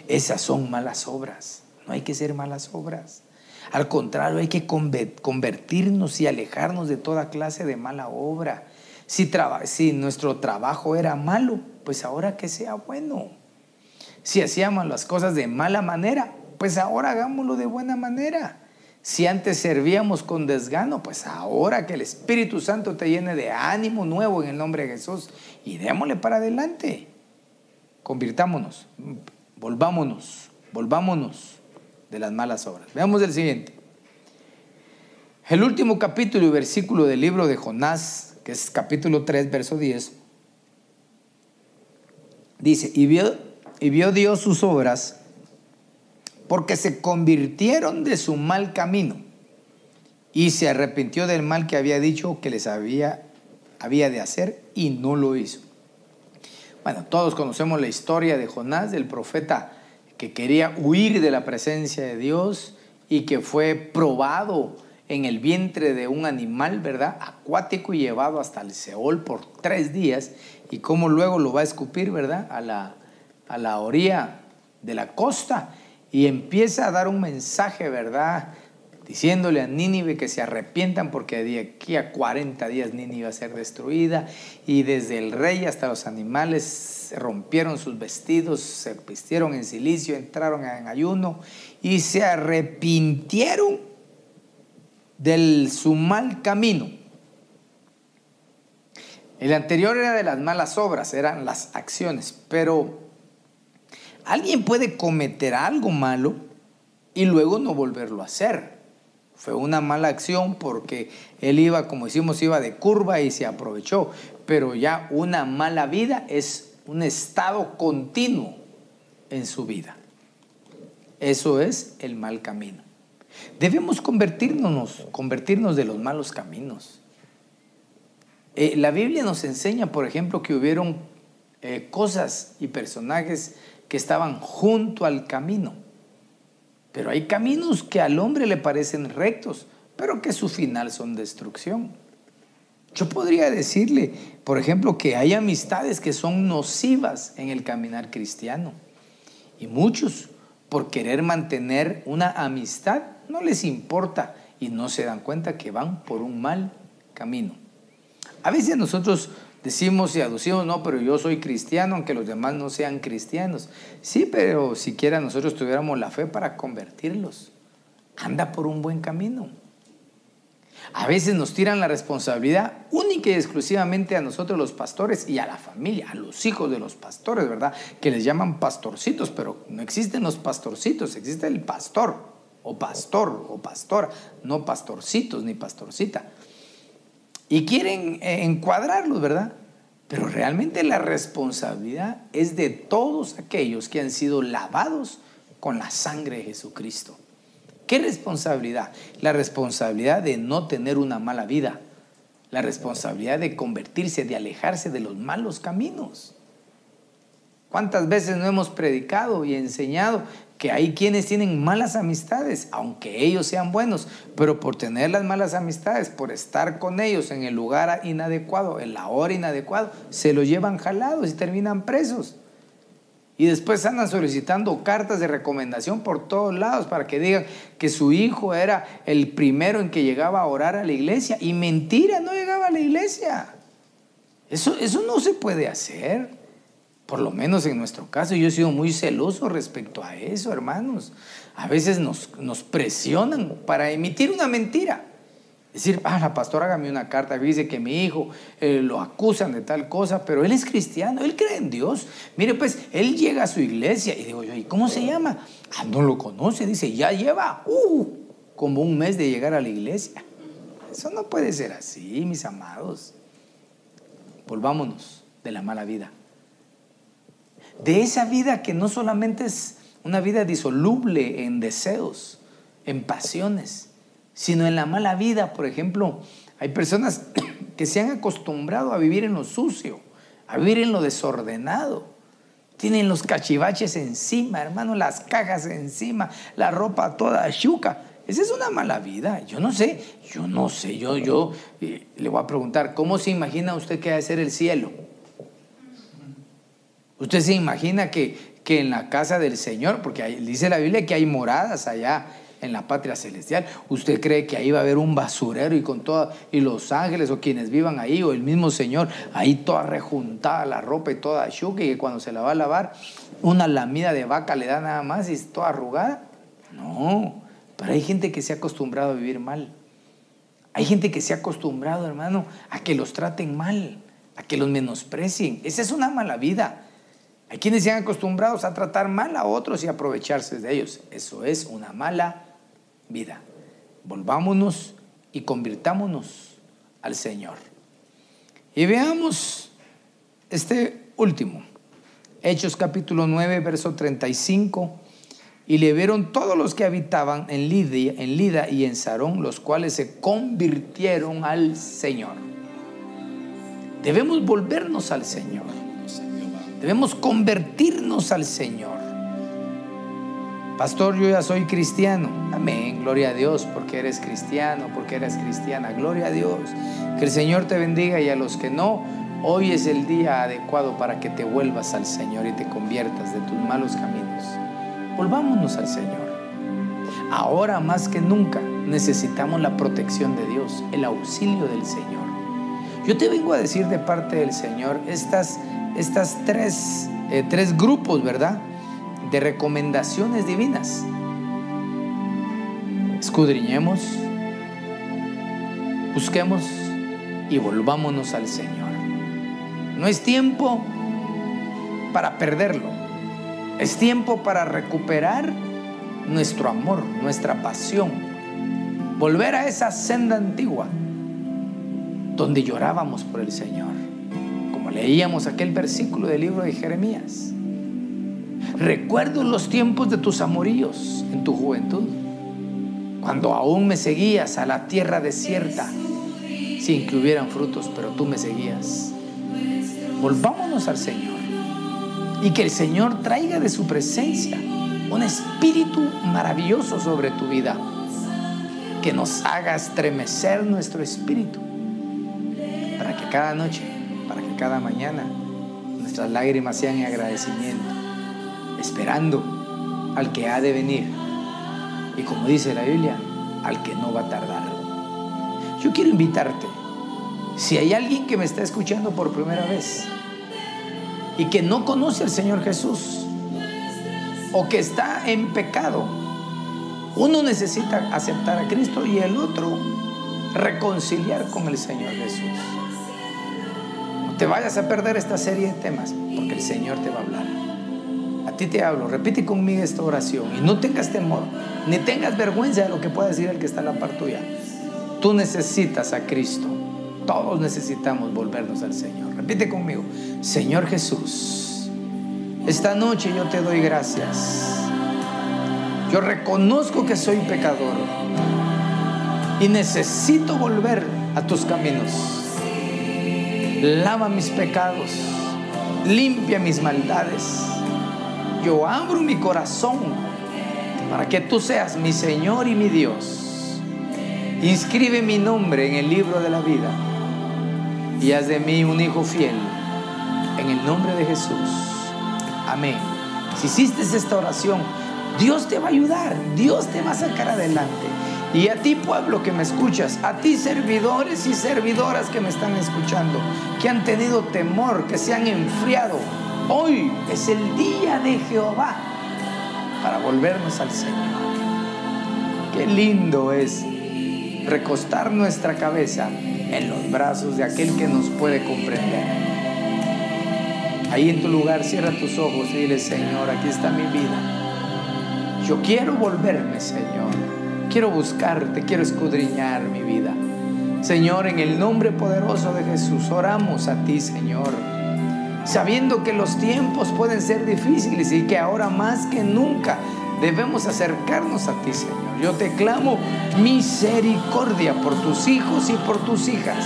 Esas son malas obras. No hay que ser malas obras. Al contrario, hay que convertirnos y alejarnos de toda clase de mala obra. Si, nuestro trabajo era malo, pues ahora que sea bueno. Si hacíamos las cosas de mala manera, pues ahora hagámoslo de buena manera. Si antes servíamos con desgano, pues ahora que el Espíritu Santo te llene de ánimo nuevo en el nombre de Jesús y démosle para adelante. Convirtámonos, volvámonos, volvámonos de las malas obras. Veamos el siguiente. El último capítulo y versículo del libro de Jonás, que es capítulo 3, verso 10, dice, y vio y vio Dios sus obras porque se convirtieron de su mal camino y se arrepintió del mal que había dicho que les había, había de hacer y no lo hizo. Bueno, todos conocemos la historia de Jonás, del profeta que quería huir de la presencia de Dios y que fue probado en el vientre de un animal, ¿verdad? Acuático y llevado hasta el Seol por tres días y cómo luego lo va a escupir, ¿verdad? A la, a la orilla de la costa y empieza a dar un mensaje, ¿verdad? Diciéndole a Nínive que se arrepientan porque de aquí a 40 días Nínive va a ser destruida y desde el rey hasta los animales rompieron sus vestidos, se vistieron en silicio, entraron en ayuno y se arrepintieron del su mal camino. El anterior era de las malas obras, eran las acciones, pero Alguien puede cometer algo malo y luego no volverlo a hacer. Fue una mala acción porque él iba, como decimos, iba de curva y se aprovechó. Pero ya una mala vida es un estado continuo en su vida. Eso es el mal camino. Debemos convertirnos, convertirnos de los malos caminos. Eh, la Biblia nos enseña, por ejemplo, que hubieron eh, cosas y personajes que estaban junto al camino. Pero hay caminos que al hombre le parecen rectos, pero que su final son destrucción. Yo podría decirle, por ejemplo, que hay amistades que son nocivas en el caminar cristiano. Y muchos, por querer mantener una amistad, no les importa y no se dan cuenta que van por un mal camino. A veces nosotros Decimos y aducimos, no, pero yo soy cristiano, aunque los demás no sean cristianos. Sí, pero siquiera nosotros tuviéramos la fe para convertirlos. Anda por un buen camino. A veces nos tiran la responsabilidad única y exclusivamente a nosotros los pastores y a la familia, a los hijos de los pastores, ¿verdad? Que les llaman pastorcitos, pero no existen los pastorcitos, existe el pastor o pastor o pastora, no pastorcitos ni pastorcita y quieren eh, encuadrarlos, ¿verdad? Pero realmente la responsabilidad es de todos aquellos que han sido lavados con la sangre de Jesucristo. ¿Qué responsabilidad? La responsabilidad de no tener una mala vida, la responsabilidad de convertirse, de alejarse de los malos caminos. ¿Cuántas veces no hemos predicado y enseñado que hay quienes tienen malas amistades, aunque ellos sean buenos, pero por tener las malas amistades, por estar con ellos en el lugar inadecuado, en la hora inadecuada, se los llevan jalados y terminan presos. Y después andan solicitando cartas de recomendación por todos lados para que digan que su hijo era el primero en que llegaba a orar a la iglesia. Y mentira, no llegaba a la iglesia. Eso, eso no se puede hacer. Por lo menos en nuestro caso, yo he sido muy celoso respecto a eso, hermanos. A veces nos, presionan para emitir una mentira. Decir, ah, la pastora hágame una carta, dice que mi hijo eh, lo acusan de tal cosa, pero él es cristiano, él cree en Dios. Mire, pues, él llega a su iglesia y digo yo, ¿y cómo se llama? Ah, no lo conoce, dice, ya lleva uh, como un mes de llegar a la iglesia. Eso no puede ser así, mis amados. Volvámonos de la mala vida. De esa vida que no solamente es una vida disoluble en deseos, en pasiones, sino en la mala vida, por ejemplo, hay personas que se han acostumbrado a vivir en lo sucio, a vivir en lo desordenado. Tienen los cachivaches encima, hermano, las cajas encima, la ropa toda chuca. Esa es una mala vida. Yo no sé, yo no sé, yo, yo eh, le voy a preguntar, ¿cómo se imagina usted que va a ser el cielo? ¿Usted se imagina que, que en la casa del Señor, porque dice la Biblia que hay moradas allá en la patria celestial. ¿Usted cree que ahí va a haber un basurero y con toda, y los ángeles o quienes vivan ahí o el mismo Señor, ahí toda rejuntada la ropa y toda chuca y que cuando se la va a lavar, una lamida de vaca le da nada más y es toda arrugada? No, pero hay gente que se ha acostumbrado a vivir mal. Hay gente que se ha acostumbrado, hermano, a que los traten mal, a que los menosprecien. Esa es una mala vida. Hay quienes se han acostumbrado a tratar mal a otros y aprovecharse de ellos. Eso es una mala vida. Volvámonos y convirtámonos al Señor. Y veamos este último. Hechos capítulo 9, verso 35. Y le vieron todos los que habitaban en en Lida y en Sarón, los cuales se convirtieron al Señor. Debemos volvernos al Señor. Debemos convertirnos al Señor. Pastor, yo ya soy cristiano. Amén. Gloria a Dios porque eres cristiano, porque eres cristiana. Gloria a Dios. Que el Señor te bendiga y a los que no, hoy es el día adecuado para que te vuelvas al Señor y te conviertas de tus malos caminos. Volvámonos al Señor. Ahora más que nunca necesitamos la protección de Dios, el auxilio del Señor. Yo te vengo a decir de parte del Señor estas, estas tres, eh, tres grupos, ¿verdad? de recomendaciones divinas. Escudriñemos, busquemos y volvámonos al Señor. No es tiempo para perderlo, es tiempo para recuperar nuestro amor, nuestra pasión, volver a esa senda antigua donde llorábamos por el Señor, leíamos aquel versículo del libro de Jeremías. Recuerdo los tiempos de tus amoríos en tu juventud, cuando aún me seguías a la tierra desierta, sin que hubieran frutos, pero tú me seguías. Volvámonos al Señor y que el Señor traiga de su presencia un espíritu maravilloso sobre tu vida, que nos haga estremecer nuestro espíritu, para que cada noche, cada mañana nuestras lágrimas sean en agradecimiento esperando al que ha de venir. Y como dice la Biblia, al que no va a tardar. Yo quiero invitarte, si hay alguien que me está escuchando por primera vez y que no conoce al Señor Jesús o que está en pecado, uno necesita aceptar a Cristo y el otro reconciliar con el Señor Jesús. Te vayas a perder esta serie de temas porque el Señor te va a hablar ti te hablo, repite conmigo esta oración y no tengas temor, ni tengas vergüenza de lo que pueda decir el que está en la par tuya. Tú necesitas a Cristo. Todos necesitamos volvernos al Señor. Repite conmigo, Señor Jesús, esta noche yo te doy gracias. Yo reconozco que soy pecador y necesito volver a tus caminos. Lava mis pecados, limpia mis maldades yo abro mi corazón para que tú seas mi Señor y mi Dios. Inscribe mi nombre en el libro de la vida y haz de mí un hijo fiel en el nombre de Jesús. Amén. Si hiciste esta oración, Dios te va a ayudar, Dios te va a sacar adelante. Y a ti pueblo que me escuchas, a ti servidores y servidoras que me están escuchando, que han tenido temor, que se han enfriado, Hoy es el día de Jehová para volvernos al Señor. Qué lindo es recostar nuestra cabeza en los brazos de aquel que nos puede comprender. Ahí en tu lugar cierra tus ojos y dile, Señor, aquí está mi vida. Yo quiero volverme, Señor. Quiero buscarte, quiero escudriñar mi vida. Señor, en el nombre poderoso de Jesús, oramos a ti, Señor. Sabiendo que los tiempos pueden ser difíciles y que ahora más que nunca debemos acercarnos a ti, Señor. Yo te clamo misericordia por tus hijos y por tus hijas,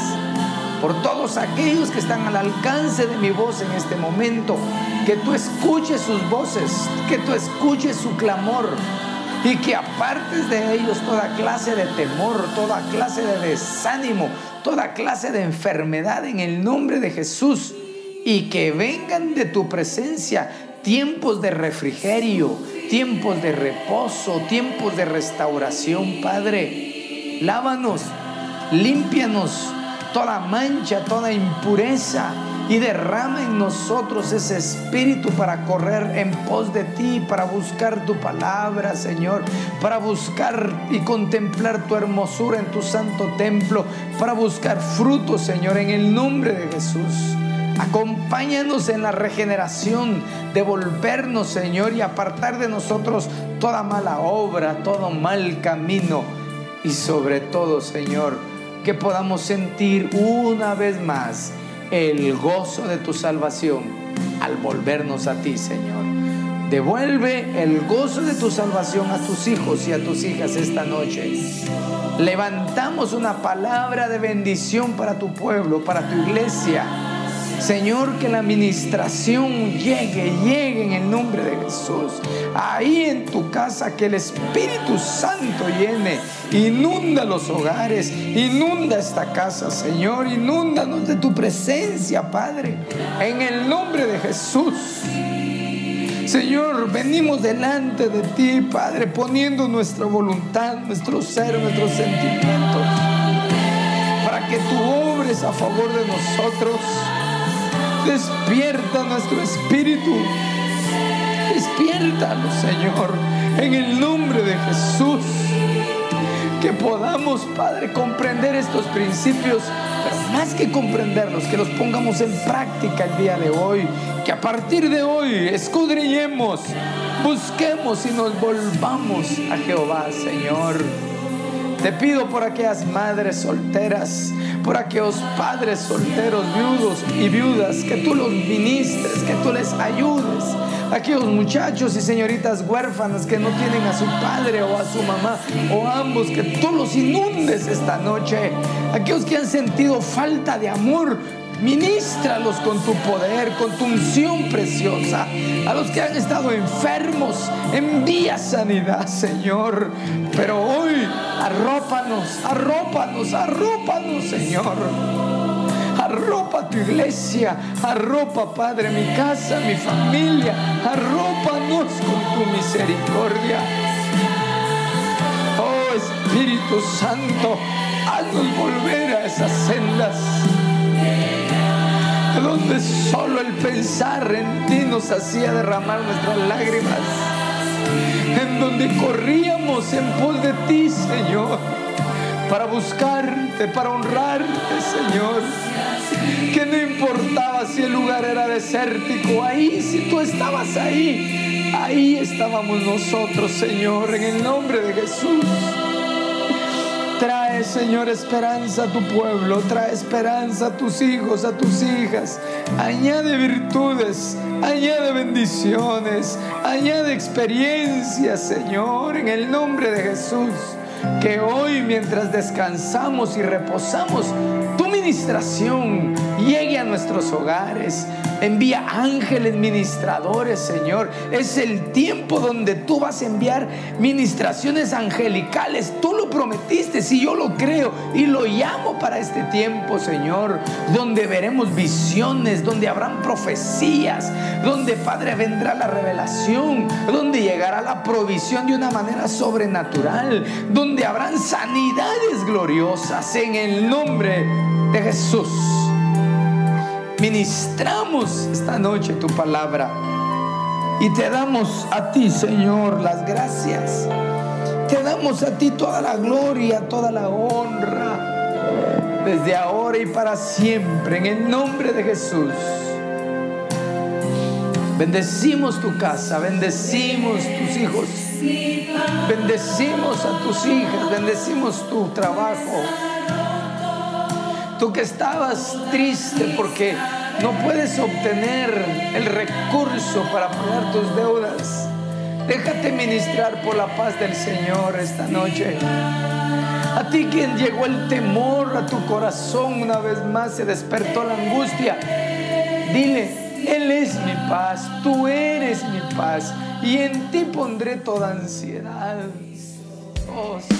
por todos aquellos que están al alcance de mi voz en este momento, que tú escuches sus voces, que tú escuches su clamor y que apartes de ellos toda clase de temor, toda clase de desánimo, toda clase de enfermedad en el nombre de Jesús y que vengan de tu presencia tiempos de refrigerio, tiempos de reposo, tiempos de restauración, Padre. Lávanos, límpianos toda mancha, toda impureza y derrama en nosotros ese espíritu para correr en pos de ti, para buscar tu palabra, Señor, para buscar y contemplar tu hermosura en tu santo templo, para buscar frutos, Señor, en el nombre de Jesús. Acompáñanos en la regeneración, de volvernos, Señor, y apartar de nosotros toda mala obra, todo mal camino. Y sobre todo, Señor, que podamos sentir una vez más el gozo de tu salvación al volvernos a ti, Señor. Devuelve el gozo de tu salvación a tus hijos y a tus hijas esta noche. Levantamos una palabra de bendición para tu pueblo, para tu iglesia Señor, que la administración llegue, llegue en el nombre de Jesús. Ahí en tu casa, que el Espíritu Santo llene, inunda los hogares, inunda esta casa, Señor, inúndanos de tu presencia, Padre, en el nombre de Jesús. Señor, venimos delante de ti, Padre, poniendo nuestra voluntad, nuestro ser, nuestros sentimientos, para que tú obres a favor de nosotros. Despierta nuestro espíritu. Despiértalo, Señor, en el nombre de Jesús. Que podamos, Padre, comprender estos principios, pero más que comprenderlos, que los pongamos en práctica el día de hoy. Que a partir de hoy escudriñemos, busquemos y nos volvamos a Jehová, Señor. Te pido por aquellas madres solteras, por aquellos padres solteros, viudos y viudas, que tú los ministres, que tú les ayudes. Aquellos muchachos y señoritas huérfanas que no tienen a su padre o a su mamá o ambos, que tú los inundes esta noche. Aquellos que han sentido falta de amor, Ministralos con tu poder, con tu unción preciosa. A los que han estado enfermos, envía sanidad, Señor. Pero hoy, arrópanos, arrópanos, arrópanos, Señor. Arropa tu iglesia, arropa, Padre, mi casa, mi familia. Arrópanos con tu misericordia. Oh Espíritu Santo, haznos volver a esas sendas donde solo el pensar en ti nos hacía derramar nuestras lágrimas, en donde corríamos en pos de ti, Señor, para buscarte, para honrarte, Señor. Que no importaba si el lugar era desértico, ahí, si tú estabas ahí, ahí estábamos nosotros, Señor, en el nombre de Jesús. Señor, esperanza a tu pueblo, trae esperanza a tus hijos, a tus hijas. Añade virtudes, añade bendiciones, añade experiencias, Señor, en el nombre de Jesús. Que hoy, mientras descansamos y reposamos, tu ministración llegue a nuestros hogares, Envía ángeles ministradores, Señor. Es el tiempo donde tú vas a enviar ministraciones angelicales. Tú lo prometiste, si yo lo creo y lo llamo para este tiempo, Señor. Donde veremos visiones, donde habrán profecías, donde, Padre, vendrá la revelación, donde llegará la provisión de una manera sobrenatural, donde habrán sanidades gloriosas en el nombre de Jesús ministramos esta noche tu palabra y te damos a ti, Señor, las gracias. Te damos a ti toda la gloria, toda la honra, desde ahora y para siempre, en el nombre de Jesús. Bendecimos tu casa, bendecimos tus hijos, bendecimos a tus hijas, bendecimos tu trabajo. Tú que estabas triste porque no puedes obtener el recurso para pagar tus deudas. Déjate ministrar por la paz del Señor esta noche. A ti quien llegó el temor a tu corazón una vez más, se despertó la angustia. Dile, Él es mi paz, tú eres mi paz y en ti pondré toda ansiedad. Oh.